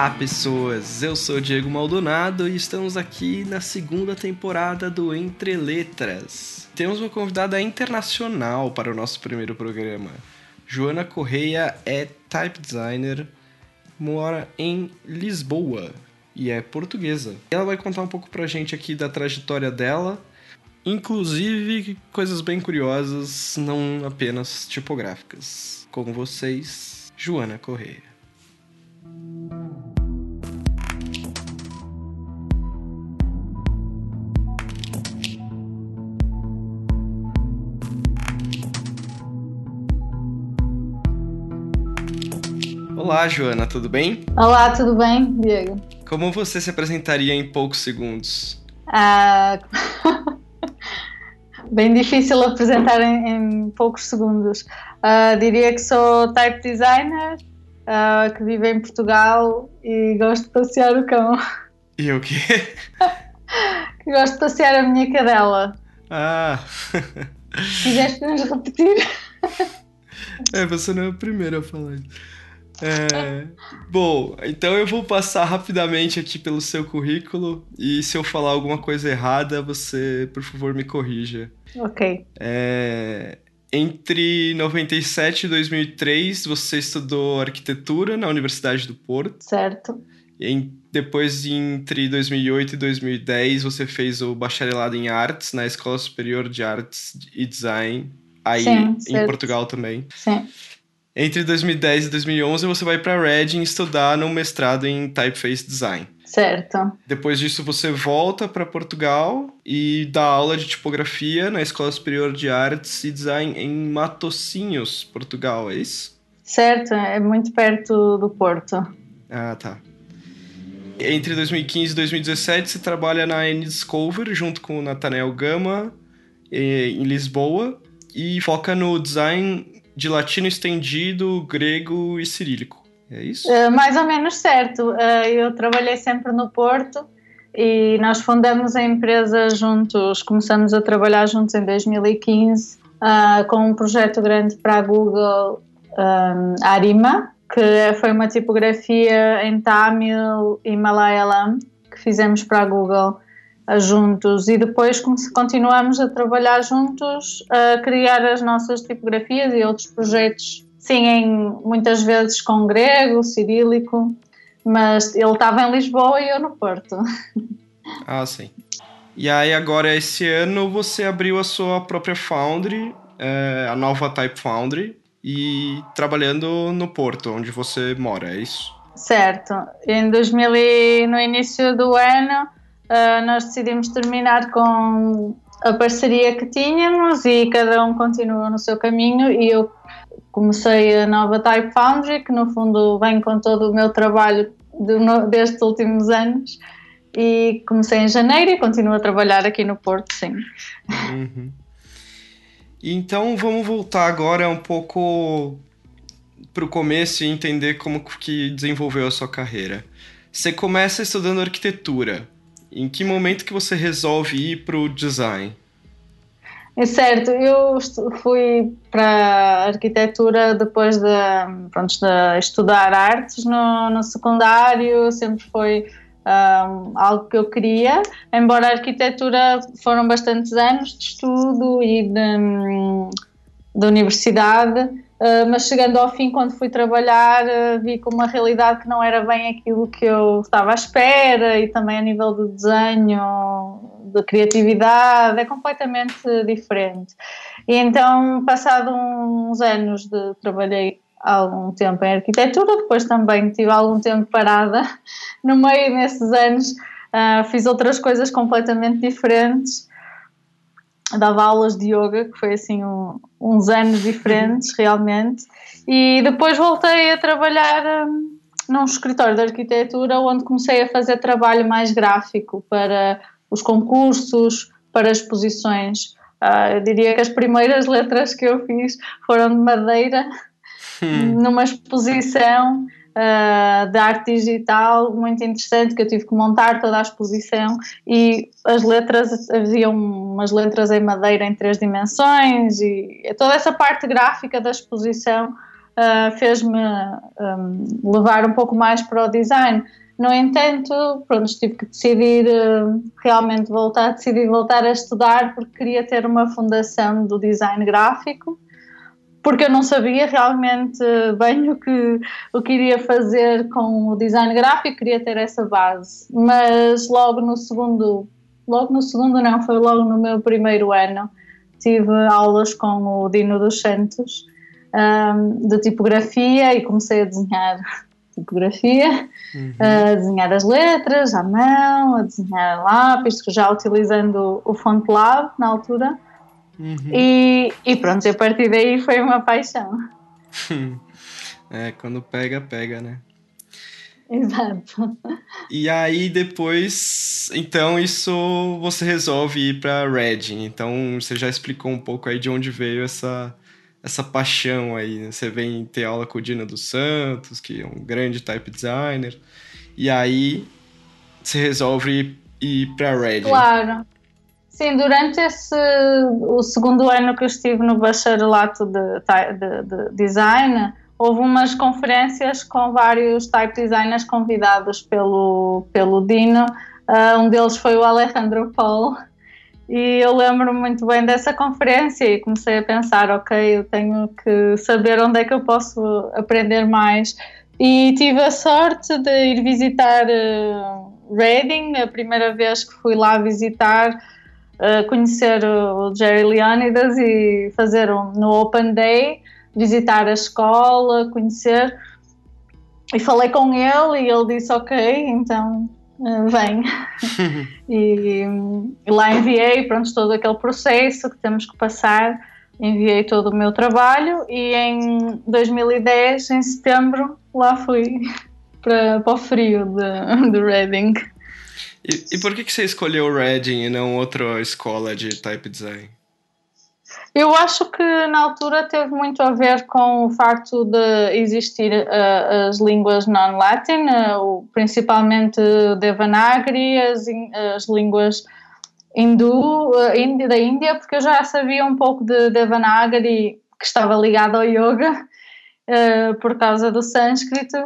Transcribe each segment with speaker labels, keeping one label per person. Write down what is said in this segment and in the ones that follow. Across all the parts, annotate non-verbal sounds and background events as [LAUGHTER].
Speaker 1: Olá, pessoas! Eu sou Diego Maldonado e estamos aqui na segunda temporada do Entre Letras. Temos uma convidada internacional para o nosso primeiro programa. Joana Correia é type designer, mora em Lisboa e é portuguesa. Ela vai contar um pouco pra gente aqui da trajetória dela, inclusive coisas bem curiosas, não apenas tipográficas. Com vocês, Joana Correia. Olá, Joana, tudo bem?
Speaker 2: Olá, tudo bem, Diego?
Speaker 1: Como você se apresentaria em poucos segundos?
Speaker 2: Ah, [LAUGHS] bem difícil apresentar em, em poucos segundos. Ah, diria que sou type designer, ah, que vive em Portugal e gosto de passear o cão.
Speaker 1: E o quê? [LAUGHS]
Speaker 2: que gosto de passear a minha cadela.
Speaker 1: Ah,
Speaker 2: Se quiseres, podemos repetir. [LAUGHS]
Speaker 1: é, você não é a primeira a falar isso. É, bom, então eu vou passar rapidamente aqui pelo seu currículo e se eu falar alguma coisa errada, você, por favor, me corrija.
Speaker 2: Ok.
Speaker 1: É, entre 97 e 2003, você estudou arquitetura na Universidade do Porto.
Speaker 2: Certo.
Speaker 1: Em- depois, entre 2008 e 2010, você fez o bacharelado em artes na Escola Superior de Artes e Design, aí
Speaker 2: Sim,
Speaker 1: em
Speaker 2: certo.
Speaker 1: Portugal também.
Speaker 2: Sim.
Speaker 1: Entre 2010 e 2011, você vai para Reading estudar no mestrado em Typeface Design.
Speaker 2: Certo.
Speaker 1: Depois disso, você volta para Portugal e dá aula de tipografia na Escola Superior de Artes e Design em Matosinhos, Portugal, é isso?
Speaker 2: Certo. É muito perto do Porto.
Speaker 1: Ah, tá. Entre 2015 e 2017, você trabalha na N-Discover junto com o Nathaniel Gama eh, em Lisboa e foca no design de latino estendido, grego e cirílico. É isso?
Speaker 2: Uh, mais ou menos certo. Uh, eu trabalhei sempre no Porto e nós fundamos a empresa juntos, começamos a trabalhar juntos em 2015 uh, com um projeto grande para a Google um, Arima, que foi uma tipografia em Tamil e Malayalam que fizemos para a Google juntos e depois continuamos a trabalhar juntos a criar as nossas tipografias e outros projetos Sim, em, muitas vezes com grego, cirílico, mas ele estava em Lisboa e eu no Porto. [LAUGHS]
Speaker 1: Ah, sim. E aí, agora, esse ano, você abriu a sua própria Foundry, eh, a nova Type Foundry, e trabalhando no Porto, onde você mora, é isso?
Speaker 2: Certo. Em 2000 e, no início do ano, ah, nós decidimos terminar com a parceria que tínhamos e cada um continua no seu caminho e eu comecei a nova Type Foundry, que no fundo vem com todo o meu trabalho de, no, destes últimos anos e comecei em janeiro e continuo a trabalhar aqui no Porto, sim.
Speaker 1: Uhum. Então vamos voltar agora um pouco para o começo e entender como que desenvolveu a sua carreira. Você começa estudando arquitetura. Em que momento que você resolve ir para o design?
Speaker 2: É certo, eu fui para arquitetura depois de, pronto, de estudar artes no, no secundário, sempre foi ahm, algo que eu queria, embora a arquitetura foram bastantes anos de estudo e de, hum, de universidade, ah, mas chegando ao fim, quando fui trabalhar, ah, vi com uma realidade que não era bem aquilo que eu estava à espera e também a nível do desenho, de criatividade, é completamente diferente. E então, passado uns anos de trabalhei algum tempo em arquitetura, depois também tive algum tempo parada. [LAUGHS] No meio desses anos, ah, fiz outras coisas completamente diferentes. Dava aulas de yoga, que foi assim um- uns anos diferentes, [LAUGHS] realmente. E depois voltei a trabalhar hum, num escritório de arquitetura, onde comecei a fazer trabalho mais gráfico para os concursos, para exposições. Ah, eu diria que as primeiras letras que eu fiz foram de madeira, numa exposição ah, de arte digital muito interessante que eu tive que montar toda a exposição e as letras haviam umas letras em madeira em três dimensões e toda essa parte gráfica da exposição uh, fez-me um, levar um pouco mais para o design. No entanto, pronto, tive que decidir uh, realmente voltar, decidi voltar a estudar porque queria ter uma fundação do design gráfico, porque eu não sabia realmente bem o que, o que iria fazer com o design gráfico, queria ter essa base. Mas logo no segundo, logo no segundo não, foi logo no meu primeiro ano, tive aulas com o Dino dos Santos um, de tipografia e comecei a desenhar [LAUGHS] tipografia, uhum. a desenhar as letras à mão, a desenhar lápis, já utilizando o FontLab na altura. Uhum. E, e pronto, a partir daí foi uma paixão. [LAUGHS]
Speaker 1: é, quando pega, pega, né?
Speaker 2: Exato.
Speaker 1: E aí depois, então isso você resolve ir para Reading. Então você já explicou um pouco aí de onde veio essa essa paixão aí. Né? Você vem ter aula com o Dina dos Santos, que é um grande type designer. E aí você resolve ir para Reading.
Speaker 2: Claro. Sim, durante esse o segundo ano que eu estive no bacharelato de, de, de design, houve umas conferências com vários type designers convidados pelo, pelo Dino. Uh, um deles foi o Alejandro Paul. E eu lembro muito bem dessa conferência e comecei a pensar: ok, eu tenho que saber onde é que eu posso aprender mais. E tive a sorte de ir visitar uh, Reading, a primeira vez que fui lá visitar, uh, conhecer o Jerry Leonidas e fazer um, no Open Day visitar a escola, conhecer. E falei com ele e ele disse: Ok, então uh, vem. [LAUGHS] e, e, lá enviei pronto, todo aquele processo que temos que passar. Enviei todo o meu trabalho e em 2010, em setembro, lá fui [LAUGHS] para, para o frio de, de Reading.
Speaker 1: E, e por que, que você escolheu Reading e não outra escola de type design?
Speaker 2: Eu acho que na altura teve muito a ver com o facto de existir uh, as línguas non-latin, uh, principalmente Devanagari, as, as línguas hindu uh, da Índia, porque eu já sabia um pouco de Devanagari, que estava ligado ao yoga, por causa do sânscrito.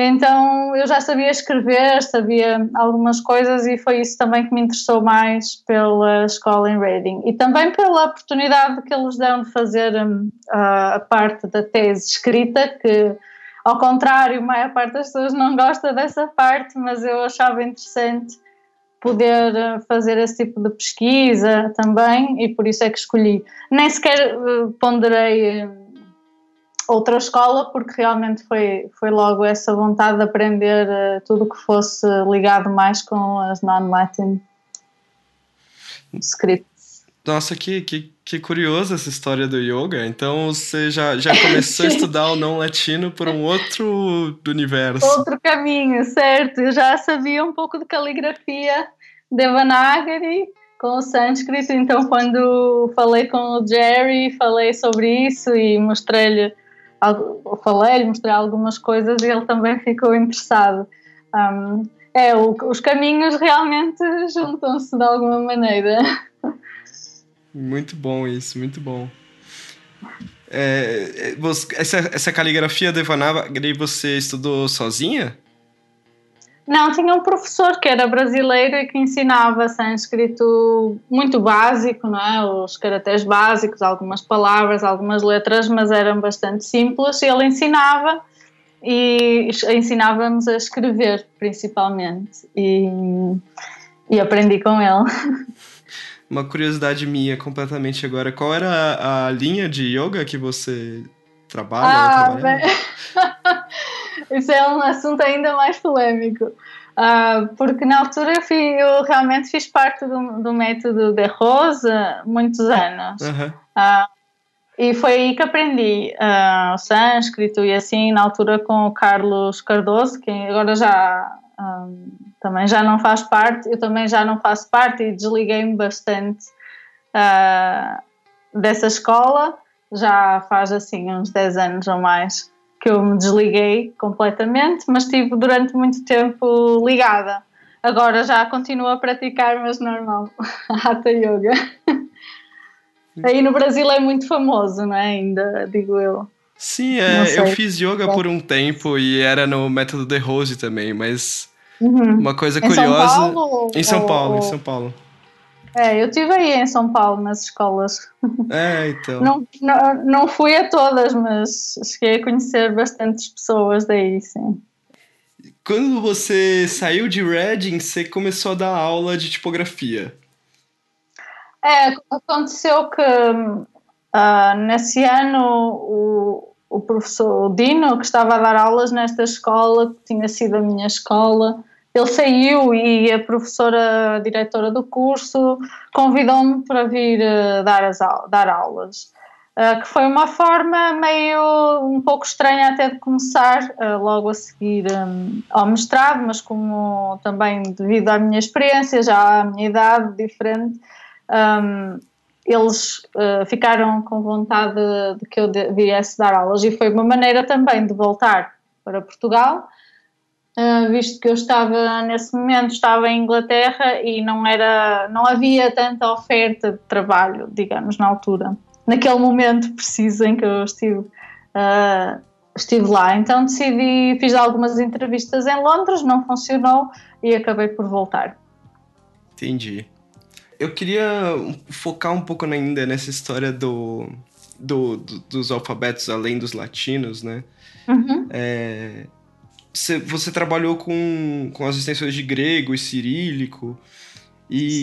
Speaker 2: Então eu já sabia escrever, sabia algumas coisas e foi isso também que me interessou mais pela escola em Reading e também pela oportunidade que eles dão de fazer um, a parte da tese escrita, que ao contrário, a maior parte das pessoas não gosta dessa parte, mas eu achava interessante poder uh, fazer esse tipo de pesquisa também e por isso é que escolhi. Nem sequer uh, ponderei hum, outra escola, porque realmente foi, foi logo essa vontade de aprender uh, tudo que fosse ligado mais com as non-Latin scripts.
Speaker 1: Nossa, que, que, que curiosa essa história do yoga. Então você já, já começou a [LAUGHS] estudar o não latino por um outro universo.
Speaker 2: Outro caminho, certo. Eu já sabia um pouco de caligrafia Devanagari com o sânscrito, então quando falei com o Jerry, falei sobre isso e mostrei-lhe falei-lhe, mostrei algumas coisas e ele também ficou interessado. Um, é, o, os caminhos realmente [LAUGHS] juntam-se de alguma maneira.
Speaker 1: Muito bom isso, muito bom. É, é você, essa, essa caligrafia Devanagari você estudou sozinha?
Speaker 2: Não, tinha um professor que era brasileiro e que ensinava sânscrito muito básico, não é? Os caracteres básicos, algumas palavras, algumas letras, mas eram bastante simples. E ele ensinava e ensinava-nos a escrever, principalmente. E, e aprendi com ele. [LAUGHS]
Speaker 1: Uma curiosidade minha completamente agora, qual era a, a linha de yoga que você trabalha? Ah, bem... [LAUGHS]
Speaker 2: Isso é um assunto ainda mais polêmico. Uh, porque na altura eu, fui, eu, realmente fiz parte do, do, método de Rosa muitos anos. Uhum. Uh, e foi aí que aprendi uh, o sânscrito e assim, na altura com o Carlos Cardoso, que agora já um, também já não faz parte, eu também já não faço parte e desliguei-me bastante dessa escola, já faz assim uns 10 anos ou mais que eu me desliguei completamente, mas estive durante muito tempo ligada. Agora já continuo a praticar, mas normal, [LAUGHS] Hatha Yoga. Aí no Brasil é muito famoso, não é? Ainda, digo eu.
Speaker 1: Sim, é, eu fiz yoga por um tempo e era no método de Rose também, mas uhum. uma coisa
Speaker 2: em
Speaker 1: curiosa.
Speaker 2: São Paulo,
Speaker 1: em São Paulo, ou... em São Paulo.
Speaker 2: É, eu estive aí em São Paulo nas escolas.
Speaker 1: É, então.
Speaker 2: Não, não, não fui a todas, mas cheguei a conhecer bastantes pessoas daí, sim.
Speaker 1: Quando você saiu de Reading, você começou a dar aula de tipografia.
Speaker 2: É, aconteceu que uh, nesse ano o, o professor Dino, que estava a dar aulas nesta escola, que tinha sido a minha escola, ele saiu e a professora a diretora do curso convidou-me para vir uh, dar, as, dar aulas. Uh, que foi uma forma meio um pouco estranha até de começar uh, logo a seguir um, ao mestrado, mas como também devido à minha experiência, já à minha idade diferente, um, eles uh, ficaram com vontade de, de que eu viesse dar aulas e foi uma maneira também de voltar para Portugal, uh, visto que eu estava nesse momento estava em Inglaterra e não era, não havia tanta oferta de trabalho, digamos, na altura, naquele momento preciso em que eu estive. Uh, estive lá, então decidi, fiz algumas entrevistas em Londres, não funcionou e acabei por voltar.
Speaker 1: Entendi eu queria focar um pouco ainda nessa história do, do, do dos alfabetos além dos latinos, né?
Speaker 2: Uhum.
Speaker 1: É, você, você, trabalhou com, com as extensões de grego e cirílico. E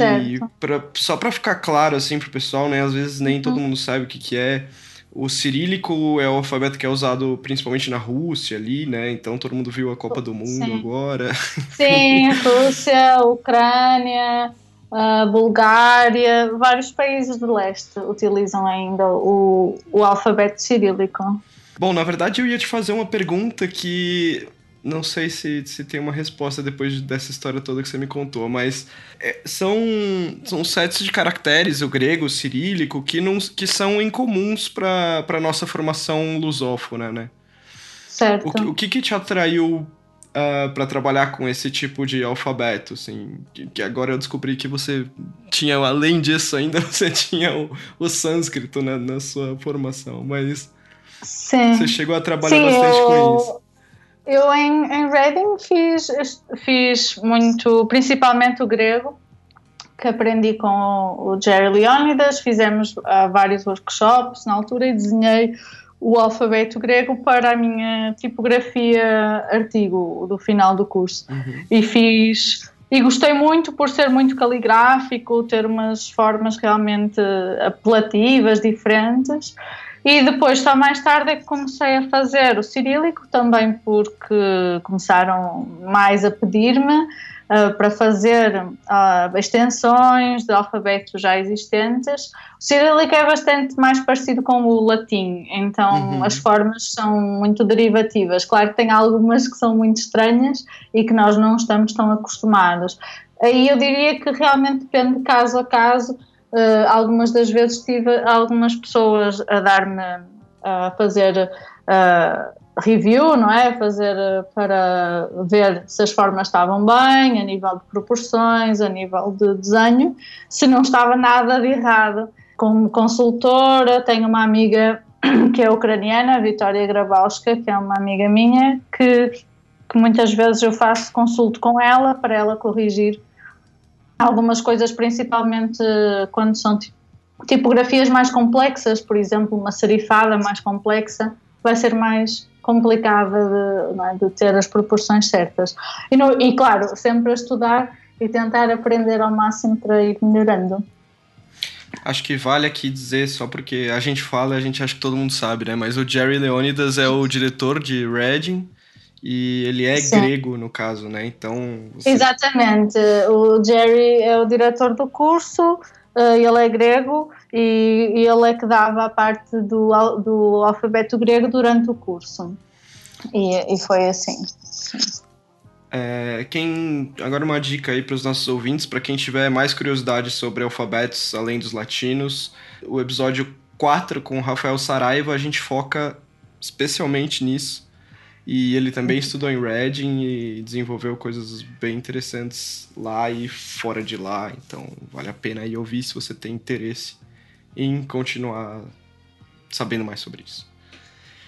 Speaker 1: pra, só para ficar claro assim pro pessoal, né? Às vezes nem uhum. todo mundo sabe o que, que é. O cirílico é o alfabeto que é usado principalmente na Rússia ali, né? Então todo mundo viu a Copa do Mundo Sim. agora.
Speaker 2: Sim, [LAUGHS] Rússia, Ucrânia, Uh, Bulgária, vários países do leste utilizam ainda o, o alfabeto cirílico.
Speaker 1: Bom, na verdade eu ia te fazer uma pergunta que não sei se, se tem uma resposta depois dessa história toda que você me contou, mas é, são, são sets de caracteres, o grego, o cirílico, que, não, que são incomuns para a nossa formação lusófona, né?
Speaker 2: Certo.
Speaker 1: O, o que, que te atraiu uh, ah, para trabalhar com esse tipo de alfabeto, assim, que, que, agora eu descobri que você tinha, além disso ainda, [LAUGHS] você tinha o, o sânscrito né, na sua formação, mas
Speaker 2: Sim.
Speaker 1: você chegou a trabalhar Sim, bastante eu, com isso.
Speaker 2: Eu em, em Reading fiz, fiz muito, principalmente o grego, que aprendi com o Jerry Leonidas, fizemos uh, vários workshops na altura e desenhei o alfabeto grego para a minha tipografia artigo do final do curso. Uhum. E fiz. E gostei muito por ser muito caligráfico, ter umas formas realmente apelativas, diferentes. E depois, só mais tarde, é que comecei a fazer o cirílico, também porque começaram mais a pedir-me uh, para fazer uh, extensões de alfabetos já existentes. O cirílico é bastante mais parecido com o latim, então uhum. as formas são muito derivativas. Claro que tem algumas que são muito estranhas e que nós não estamos tão acostumados. Aí eu diria que realmente depende de caso a caso. Uh, algumas das vezes tive algumas pessoas a dar-me a fazer uh, review, não é? Fazer eh, para ver se as formas estavam bem, a nível de proporções, a nível de desenho, se não estava nada de errado. Como consultora, tenho uma amiga [CLEARS THROAT] que é ucraniana, Vitória Grabowska, que é uma amiga minha, que, que muitas vezes eu faço consulto com ela para ela corrigir algumas coisas, principalmente quando são tipografias mais complexas, por exemplo, uma serifada mais complexa, vai ser mais complicada de, é, de ter as proporções certas. E, no, e, claro, sempre a estudar e tentar aprender ao máximo para ir melhorando.
Speaker 1: Acho que vale aqui dizer, só porque a gente fala, a gente acha que todo mundo sabe, né? Mas o Jerry Leonidas é o diretor de Reading e ele é Sim. grego, no caso, né? Então.
Speaker 2: Você... Exatamente. O Jerry é o diretor do curso, eh, ele é grego e, e ele é que dava a parte do, do alfabeto grego durante o curso. E, e foi assim.
Speaker 1: É, quem agora uma dica aí para os nossos ouvintes, para quem tiver mais curiosidade sobre alfabetos além dos latinos, o episódio 4 com o Rafael Saraiva, a gente foca especialmente nisso. E ele também estudou em Reading e desenvolveu coisas bem interessantes lá e fora de lá, então vale a pena aí ouvir se você tem interesse em continuar sabendo mais sobre isso.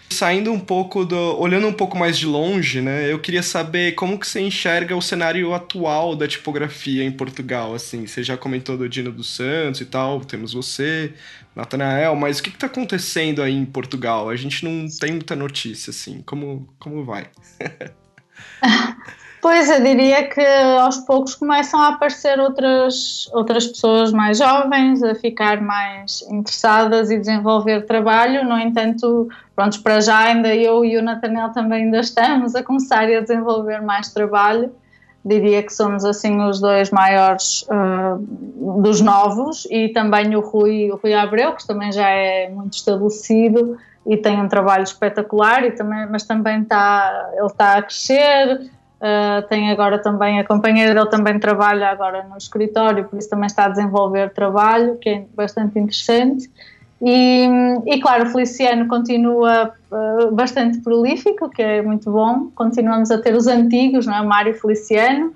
Speaker 1: Saindo um pouco do. olhando um pouco mais de longe, né? Eu queria saber como que você enxerga o cenário atual da tipografia em Portugal, assim. Você já comentou do Dino dos Santos e tal, temos você, Natanael, mas o que está acontecendo aí em Portugal? A gente não tem muita notícia, assim. Como, como vai? [LAUGHS]
Speaker 2: Pois, eu diria que aos poucos começam a aparecer outras, outras pessoas mais jovens a ficar mais interessadas e desenvolver trabalho. No entanto, pronto, para já ainda eu e o Nathaniel também ainda estamos a começar a desenvolver mais trabalho. Diria que somos assim os dois maiores uh, dos novos e também o Rui, o Rui Abreu, que também já é muito estabelecido e tem um trabalho espetacular, e também, mas também está, ele está a crescer, Uh, tem agora também a companheira dele também trabalha agora no escritório, por isso também está a desenvolver trabalho, que é bastante interessante. E, e claro, o Feliciano continua uh, bastante prolífico, que é muito bom. Continuamos a ter os antigos, não é? Mário Feliciano,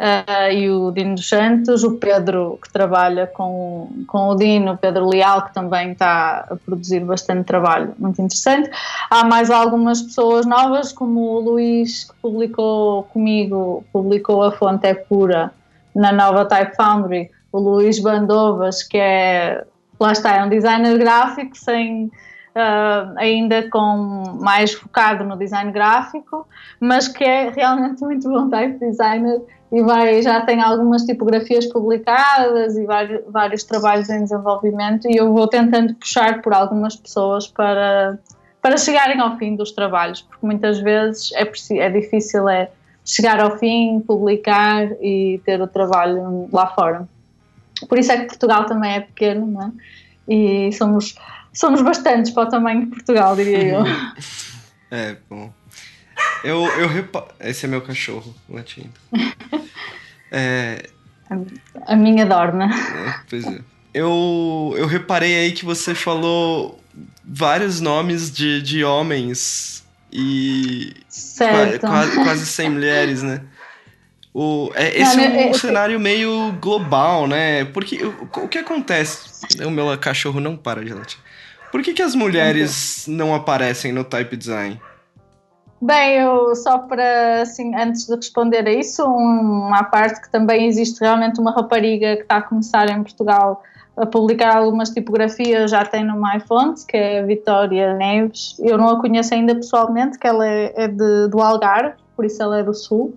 Speaker 2: uh, e o Dino dos Santos, o Pedro que trabalha com, com o Dino, o Pedro Leal, que também está a produzir bastante trabalho, muito interessante. Há mais algumas pessoas novas, como o Luís, que publicou comigo, publicou A Fonte é Pura na nova Type Foundry, o Luís Bandovas, que é, lá está, é um designer gráfico sem uh, ainda com mais focado no design gráfico, mas que é realmente [LAUGHS] muito bom type designer e vai, já tem algumas tipografias publicadas e vários, vários trabalhos em desenvolvimento e eu vou tentando puxar por algumas pessoas para, para chegarem ao fim dos trabalhos, porque muitas vezes é, é difícil é chegar ao fim, publicar e ter o trabalho lá fora. Por isso é que Portugal também é pequeno, não é? E somos somos bastantes para o tamanho de Portugal, diria eu. [LAUGHS]
Speaker 1: é, bom. Eu, eu. Esse é meu cachorro latindo.
Speaker 2: É... A, minha dorme. É,
Speaker 1: pois é. Eu, eu reparei aí que você falou vários nomes de, de homens e
Speaker 2: certo.
Speaker 1: quase, quase sem mulheres, né? O, é, esse não, é um é, cenário meio global, né? Porque o, o que acontece? [LAUGHS] O meu cachorro não para de latir. Por que, que as mulheres não aparecem no type design?
Speaker 2: Bem, eu só para, assim, antes de responder a isso, uma parte que também existe realmente uma rapariga que está a começar em Portugal a publicar algumas tipografias, já tem no MyFont, que é a Vitória Neves. Eu não a conheço ainda pessoalmente, que ela é, é de, do Algarve, por isso ela é do Sul.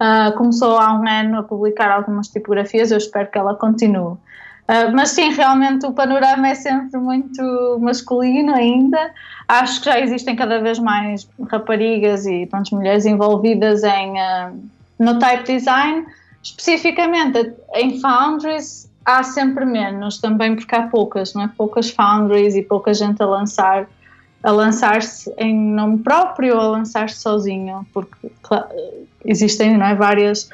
Speaker 2: Uh, começou há um ano a publicar algumas tipografias, eu espero que ela continue. Uh, mas sim, realmente o panorama é sempre muito masculino ainda. Acho que já existem cada vez mais raparigas e pronto, mulheres envolvidas em, uh, no type design. Especificamente em foundries há sempre menos também porque há poucas, não é? Poucas foundries e pouca gente a lançar a lançar-se em nome próprio ou a lançar-se sozinho, porque claro, existem não é, várias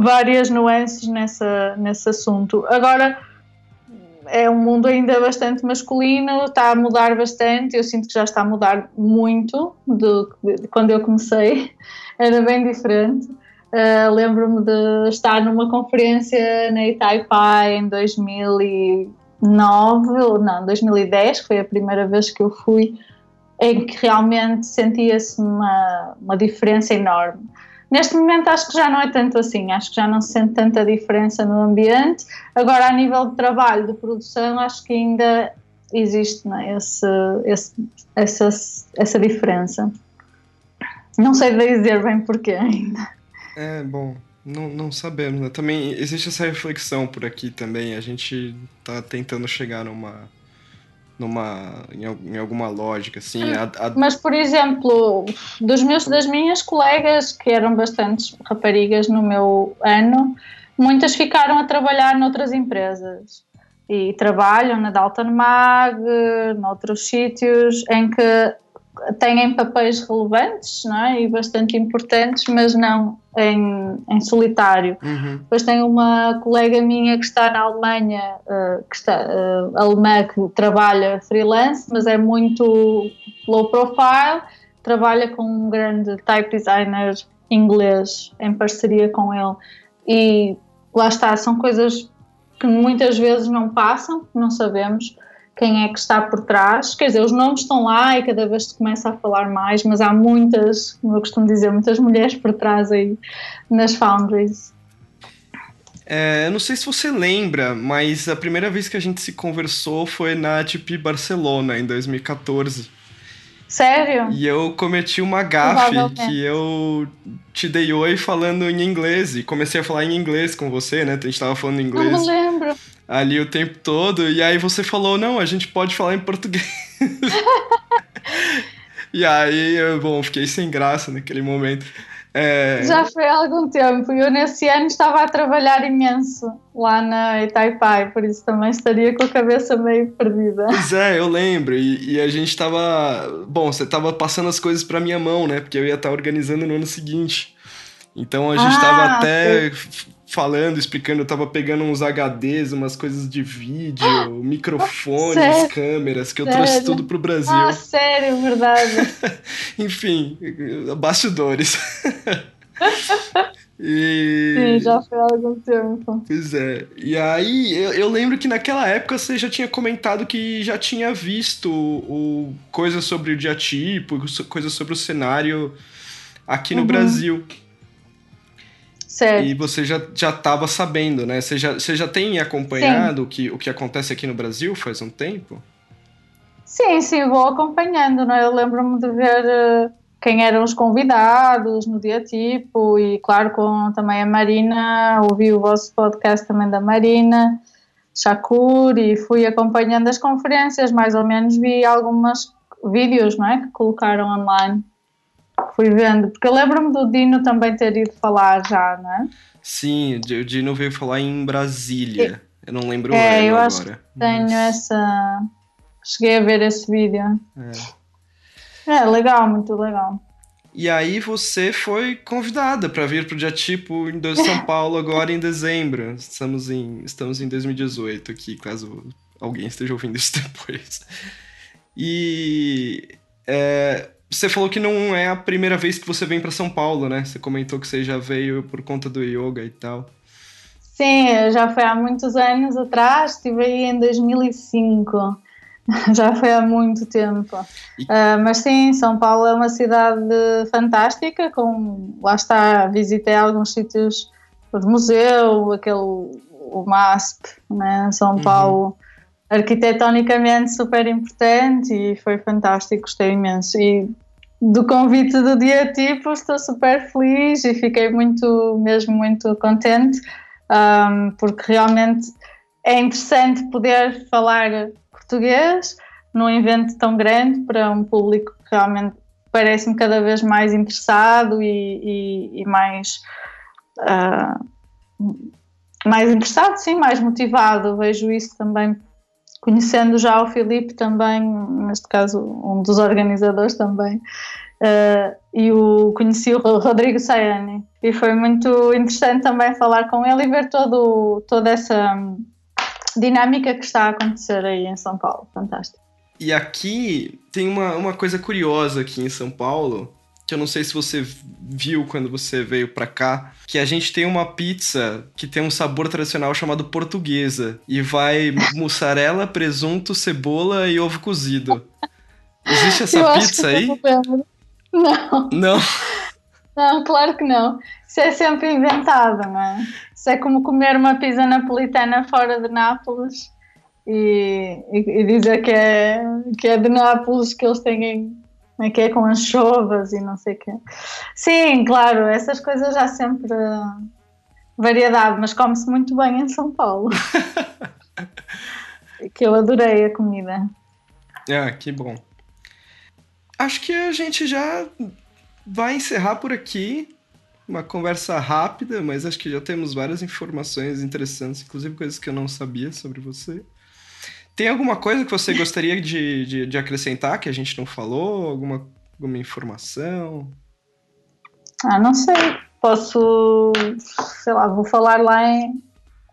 Speaker 2: várias nuances nessa, nesse assunto. Agora, é um mundo ainda bastante masculino, está a mudar bastante, eu sinto que já está a mudar muito de, de quando eu comecei, [LAUGHS] era bem diferente. Uh, Lembro-me de estar numa conferência na Itaipai em 2009, ou não, 2010, que foi a primeira vez que eu fui, em que realmente sentia-se uma, uma diferença enorme. Neste momento acho que já não é tanto assim, acho que já não se sente tanta diferença no ambiente. Agora, a nível de trabalho, de produção, acho que ainda existe é? esse, esse, essa, essa diferença. Não sei dizer bem porquê ainda.
Speaker 1: É, bom, não, não sabemos. Né? Também existe essa reflexão por aqui também. A gente está tentando chegar numa numa em, em alguma lógica assim
Speaker 2: a, a... mas por exemplo dos meus das minhas colegas que eram bastantes raparigas no meu ano muitas ficaram a trabalhar noutras empresas. E trabalham na Dalton Mag noutros sítios em que têm papéis relevantes não é? e bastante importantes, mas não em, em solitário. Uhum. Depois tem uma colega minha que está na Alemanha, uh, que está, uh, alemã, que trabalha freelance, mas é muito low profile, trabalha com um grande type designer inglês em parceria com ele. E lá está, são coisas que muitas vezes não passam, não sabemos quem é que está por trás. Quer dizer, os nomes estão lá e cada vez se começa a falar mais, mas há muitas, como eu costumo dizer, muitas mulheres por trás aí nas foundries.
Speaker 1: É, eu não sei se você lembra, mas a primeira vez que a gente se conversou foi na ATP Barcelona, em 2014.
Speaker 2: Sério?
Speaker 1: E eu cometi uma gafe que eu te dei oi falando em inglês e comecei a falar em inglês com você, né? A gente tava falando inglês.
Speaker 2: Não lembro.
Speaker 1: Ali o tempo todo, e aí você falou: não, a gente pode falar em português. [LAUGHS] e aí, eu, bom, fiquei sem graça naquele momento. É...
Speaker 2: Já foi há algum tempo. Eu nesse ano estava a trabalhar imenso lá na Itaipai, por isso também estaria com a cabeça meio perdida.
Speaker 1: Pois é, eu lembro. E, e a gente estava. Bom, você estava passando as coisas para minha mão, né? Porque eu ia estar organizando no ano seguinte. Então a gente estava ah, até sei falando, explicando, eu tava pegando uns HDs, umas coisas de vídeo, microfones, sério? câmeras, que eu sério? trouxe tudo pro Brasil.
Speaker 2: Ah, sério, verdade. [LAUGHS]
Speaker 1: Enfim, bastidores. [LAUGHS]
Speaker 2: E... Sim, já foi há algum tempo.
Speaker 1: Pois é. E aí, eu, eu, lembro que naquela época você já tinha comentado que já tinha visto o, coisa sobre o diatipo, coisa sobre o cenário aqui no uhum. Brasil.
Speaker 2: Certo.
Speaker 1: E você já estava sabendo, né? Você já, você já tem acompanhado o que, o que acontece aqui no Brasil faz um tempo?
Speaker 2: Sim, sim, vou acompanhando, né? Eu lembro-me de ver uh, quem eram os convidados no dia tipo e, claro, com também a Marina, ouvi o vosso podcast também da Marina, Shakur e fui acompanhando as conferências, mais ou menos vi algumas vídeos, não é? Que colocaram online fui vendo, porque eu lembro-me do Dino também ter ido falar já, não é?
Speaker 1: Sim, o Dino veio falar em Brasília. E, eu não lembro é, eu agora. acho que
Speaker 2: tenho mas... essa. Cheguei a ver esse vídeo. É. é legal, muito legal.
Speaker 1: E aí você foi convidada para vir para o dia tipo em São [LAUGHS] Paulo agora em dezembro. Estamos em, estamos em 2018 aqui, caso alguém esteja ouvindo isso [LAUGHS] depois. E é, você falou que não é a primeira vez que você vem para São Paulo, né? Você comentou que você já veio por conta do yoga e tal.
Speaker 2: Sim, já foi há muitos anos atrás, estive aí em 2005. [LAUGHS] já foi há muito tempo. E... Uh, mas sim, São Paulo é uma cidade fantástica, com, lá está, visitei alguns sítios de museu, aquele, o MASP, né? São uhum. Paulo, arquitetonicamente super importante e foi fantástico, gostei imenso. E do convite do dia tipo, estou super feliz e fiquei muito, mesmo muito contente, um, porque realmente é interessante poder falar português num evento tão grande para um público que realmente parece-me cada vez mais interessado e, e, e mais. Uh, mais interessado, sim, mais motivado. Vejo isso também conhecendo já o Filipe também, neste caso um dos organizadores também, uh, e o conheci o Rodrigo Sayani e foi muito interessante também falar com ele e ver todo, toda essa dinâmica que está a acontecer aí em São Paulo, fantástico.
Speaker 1: E aqui tem uma, uma coisa curiosa aqui em São Paulo, que eu não sei se você viu quando você veio para cá, que a gente tem uma pizza que tem um sabor tradicional chamado portuguesa e vai [LAUGHS] mussarela, presunto, cebola e ovo cozido. Existe essa eu pizza aí?
Speaker 2: Não.
Speaker 1: Não. [LAUGHS]
Speaker 2: Não, claro que não. Isso é sempre inventado, não é? Isso é como comer uma pizza napolitana fora de Nápoles e, e, e dizer que é, que é de Nápoles que eles têm como é que é com as chuvas e não sei o quê. Sim, claro, essas coisas há sempre variedade, mas come-se muito bem em São Paulo. [LAUGHS] que eu adorei a comida.
Speaker 1: Ah, que bom. Acho que a gente já vai encerrar por aqui. Uma conversa rápida, mas acho que já temos várias informações interessantes, inclusive coisas que eu não sabia sobre você. Tem alguma coisa que você gostaria de, de, de, acrescentar que a gente não falou? Alguma, alguma informação?
Speaker 2: Ah, não sei. Posso, sei lá, vou falar lá em.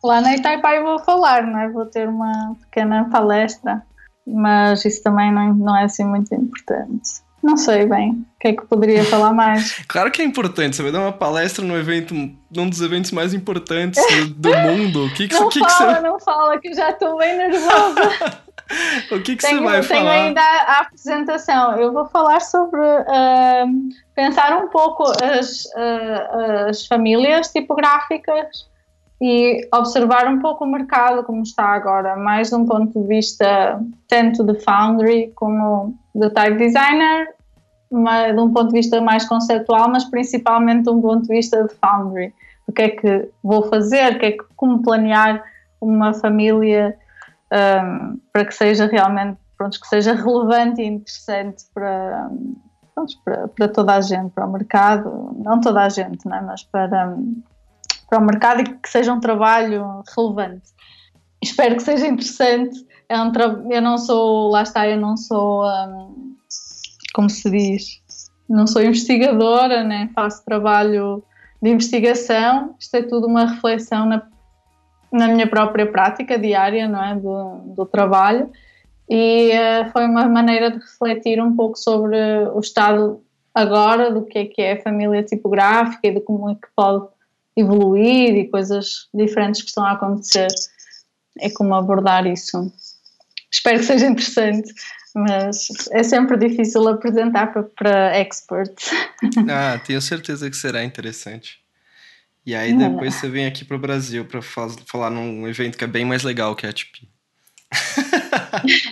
Speaker 2: Lá na Itaipai vou falar, né? Vou ter uma pequena palestra, mas isso também não, não é assim muito importante. Não sei bem o que é que poderia falar mais. [LAUGHS]
Speaker 1: Claro que é importante, você vai dar uma palestra no evento, num dos eventos mais importantes do mundo. O que, que,
Speaker 2: não
Speaker 1: que
Speaker 2: fala,
Speaker 1: que você...
Speaker 2: não fala, que já estou bem nervosa. [LAUGHS]
Speaker 1: o que, que
Speaker 2: tenho,
Speaker 1: você vai falar?
Speaker 2: Tenho ainda a apresentação. Eu vou falar sobre uh, pensar um pouco as, uh, as famílias tipográficas e observar um pouco o mercado como está agora, mais de um ponto de vista tanto de foundry como de type designer, mas de um ponto de vista mais conceptual, mas principalmente de um ponto de vista de foundry. O que é que vou fazer, o que é que, como planear uma família um, para que seja realmente, pronto, que seja relevante e interessante para, pronto, para, para, toda a gente, para o mercado, não toda a gente, né, mas para, para o mercado e que seja um trabalho relevante. Espero que seja interessante. É um eu não sou, lá está, eu não sou, um, como se diz, não sou investigadora, né? faço trabalho de investigação. Isto é tudo uma reflexão na, na minha própria prática diária, não é, do, do trabalho. E uh, foi uma maneira de refletir um pouco sobre o estado agora do que é que é a família tipográfica e de como é que pode evoluir e coisas diferentes que estão a acontecer. É como abordar isso. Espero que seja interessante, mas é sempre difícil apresentar para, para experts. [LAUGHS]
Speaker 1: Ah, tenho certeza que será interessante. E aí depois você vem aqui para o Brasil para falar num evento que é bem mais legal que a ATP. [LAUGHS]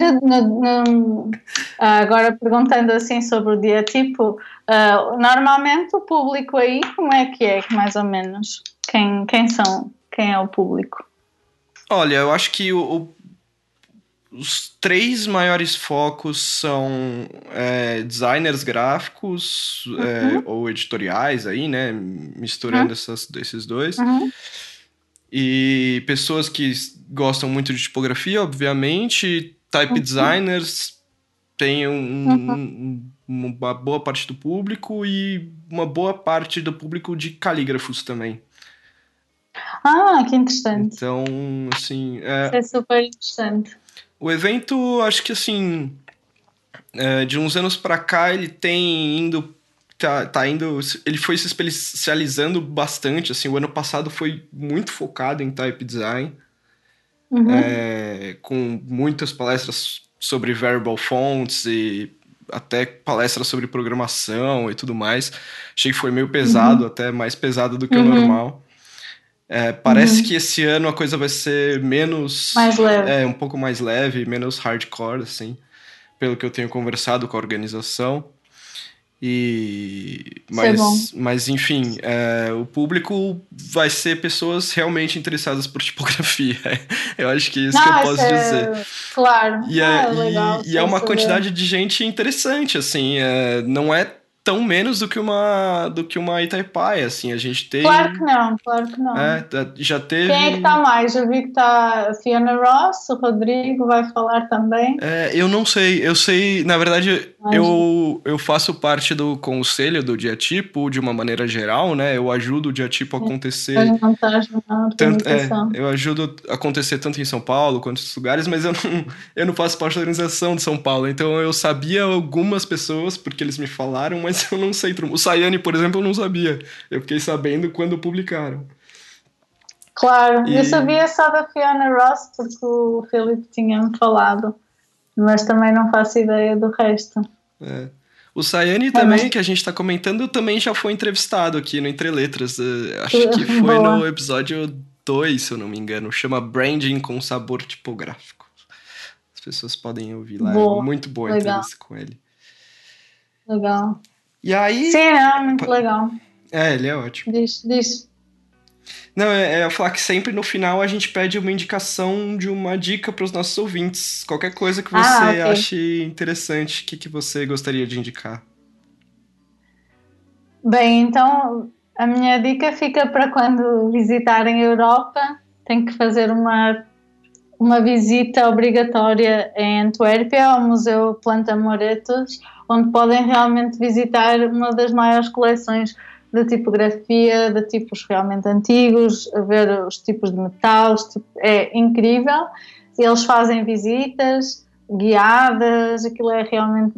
Speaker 2: No, no, agora perguntando assim sobre o dia tipo, uh, normalmente o público aí como é que é, mais ou menos? Quem, quem são? Quem é o público?
Speaker 1: Olha, eu acho que o, o, os três maiores focos são é, designers gráficos uhum. é, ou editoriais aí, né? Misturando uhum. essas, esses dois.
Speaker 2: Uhum.
Speaker 1: E pessoas que gostam muito de tipografia, obviamente, type uhum. designers tem um, uhum. um, uma boa parte do público e uma boa parte do público de calígrafos também.
Speaker 2: Ah, que interessante.
Speaker 1: Então, assim.
Speaker 2: É, Isso é super interessante.
Speaker 1: O evento, acho que assim. É, de uns anos para cá, ele tem indo. Tá, tá indo. Ele foi se especializando bastante. Assim, o ano passado foi muito focado em type design
Speaker 2: uhum.
Speaker 1: é, com muitas palestras sobre variable fonts e até palestras sobre programação e tudo mais. Achei que foi meio pesado, uhum. até mais pesado do que uhum. o normal. É, parece uhum. que esse ano a coisa vai ser menos.
Speaker 2: Mais leve.
Speaker 1: É, um pouco mais leve, menos hardcore, assim, pelo que eu tenho conversado com a organização. E é mas, mas enfim, é, o público vai ser pessoas realmente interessadas por tipografia. [LAUGHS] eu acho que é isso Não, que eu posso é... dizer.
Speaker 2: Claro.
Speaker 1: E, é, ah, legal, e, e é uma quantidade de gente interessante, assim. É, não é tão menos do que uma do que uma Itaipai, assim, a gente tem...
Speaker 2: Claro que não, claro que não.
Speaker 1: É, tá, já teve...
Speaker 2: Quem é que está mais? Eu vi que está a Fiona Ross, o Rodrigo vai falar também.
Speaker 1: É, eu não sei, eu sei, na verdade, eu, eu faço parte do conselho do Diatipo de uma maneira geral, né, eu ajudo o Diatipo a acontecer... tanto, é, eu ajudo a acontecer tanto em São Paulo quanto em outros lugares, mas eu não, eu não faço parte da organização de São Paulo, então eu sabia algumas pessoas, porque eles me falaram, mas mas eu não sei. O Sayane, por exemplo, eu não sabia. Eu fiquei sabendo quando publicaram.
Speaker 2: Claro, e... eu sabia só da Fiona Ross porque o Felipe tinha-me falado, mas também não faço ideia do resto.
Speaker 1: É. O Sayane também, mas... que a gente está comentando, também já foi entrevistado aqui no Entre Letras. Eh, acho que [LAUGHS] foi Boa. no episódio 2, se eu não me engano. Chama Branding com Sabor Tipográfico. As pessoas podem ouvir lá. É boa. É muito boa a entrevista com ele.
Speaker 2: Legal.
Speaker 1: E aí.
Speaker 2: Sim, é muito legal.
Speaker 1: É, ele é ótimo.
Speaker 2: Diz, diz.
Speaker 1: Não, é, é falar que sempre no final a gente pede uma indicação de uma dica para os nossos ouvintes. Qualquer coisa que ah, você ah, okay. ache interessante, o que, que você gostaria de indicar?
Speaker 2: Bem, então a minha dica fica para quando visitarem a Europa, tem que fazer uma, uma visita obrigatória em Antuérpia ao Museu Planta Moretos onde podem realmente visitar uma das maiores coleções de tipografia, de tipos realmente antigos, ver os tipos de metal, é incrível. Eles fazem visitas guiadas, aquilo é realmente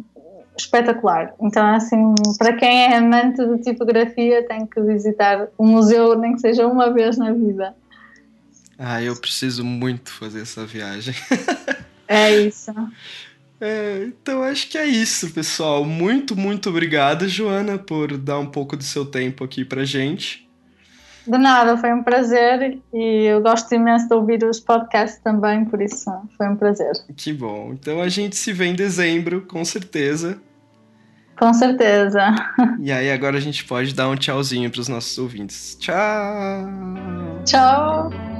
Speaker 2: espetacular. Então, assim, para quem é amante de tipografia, tem que visitar o museu, nem que seja uma vez na vida.
Speaker 1: Ah, eu preciso muito fazer essa viagem. [LAUGHS]
Speaker 2: é isso.
Speaker 1: É, então acho que é isso, pessoal. Muito, muito obrigado, Joana, por dar um pouco do seu tempo aqui pra gente.
Speaker 2: De nada, foi um prazer e eu gosto imenso de ouvir os podcasts também, por isso foi um prazer.
Speaker 1: Que bom. Então a gente se vê em dezembro, com certeza.
Speaker 2: Com certeza. [LAUGHS]
Speaker 1: E aí agora a gente pode dar um tchauzinho para os nossos ouvintes. Tchau!
Speaker 2: Tchau!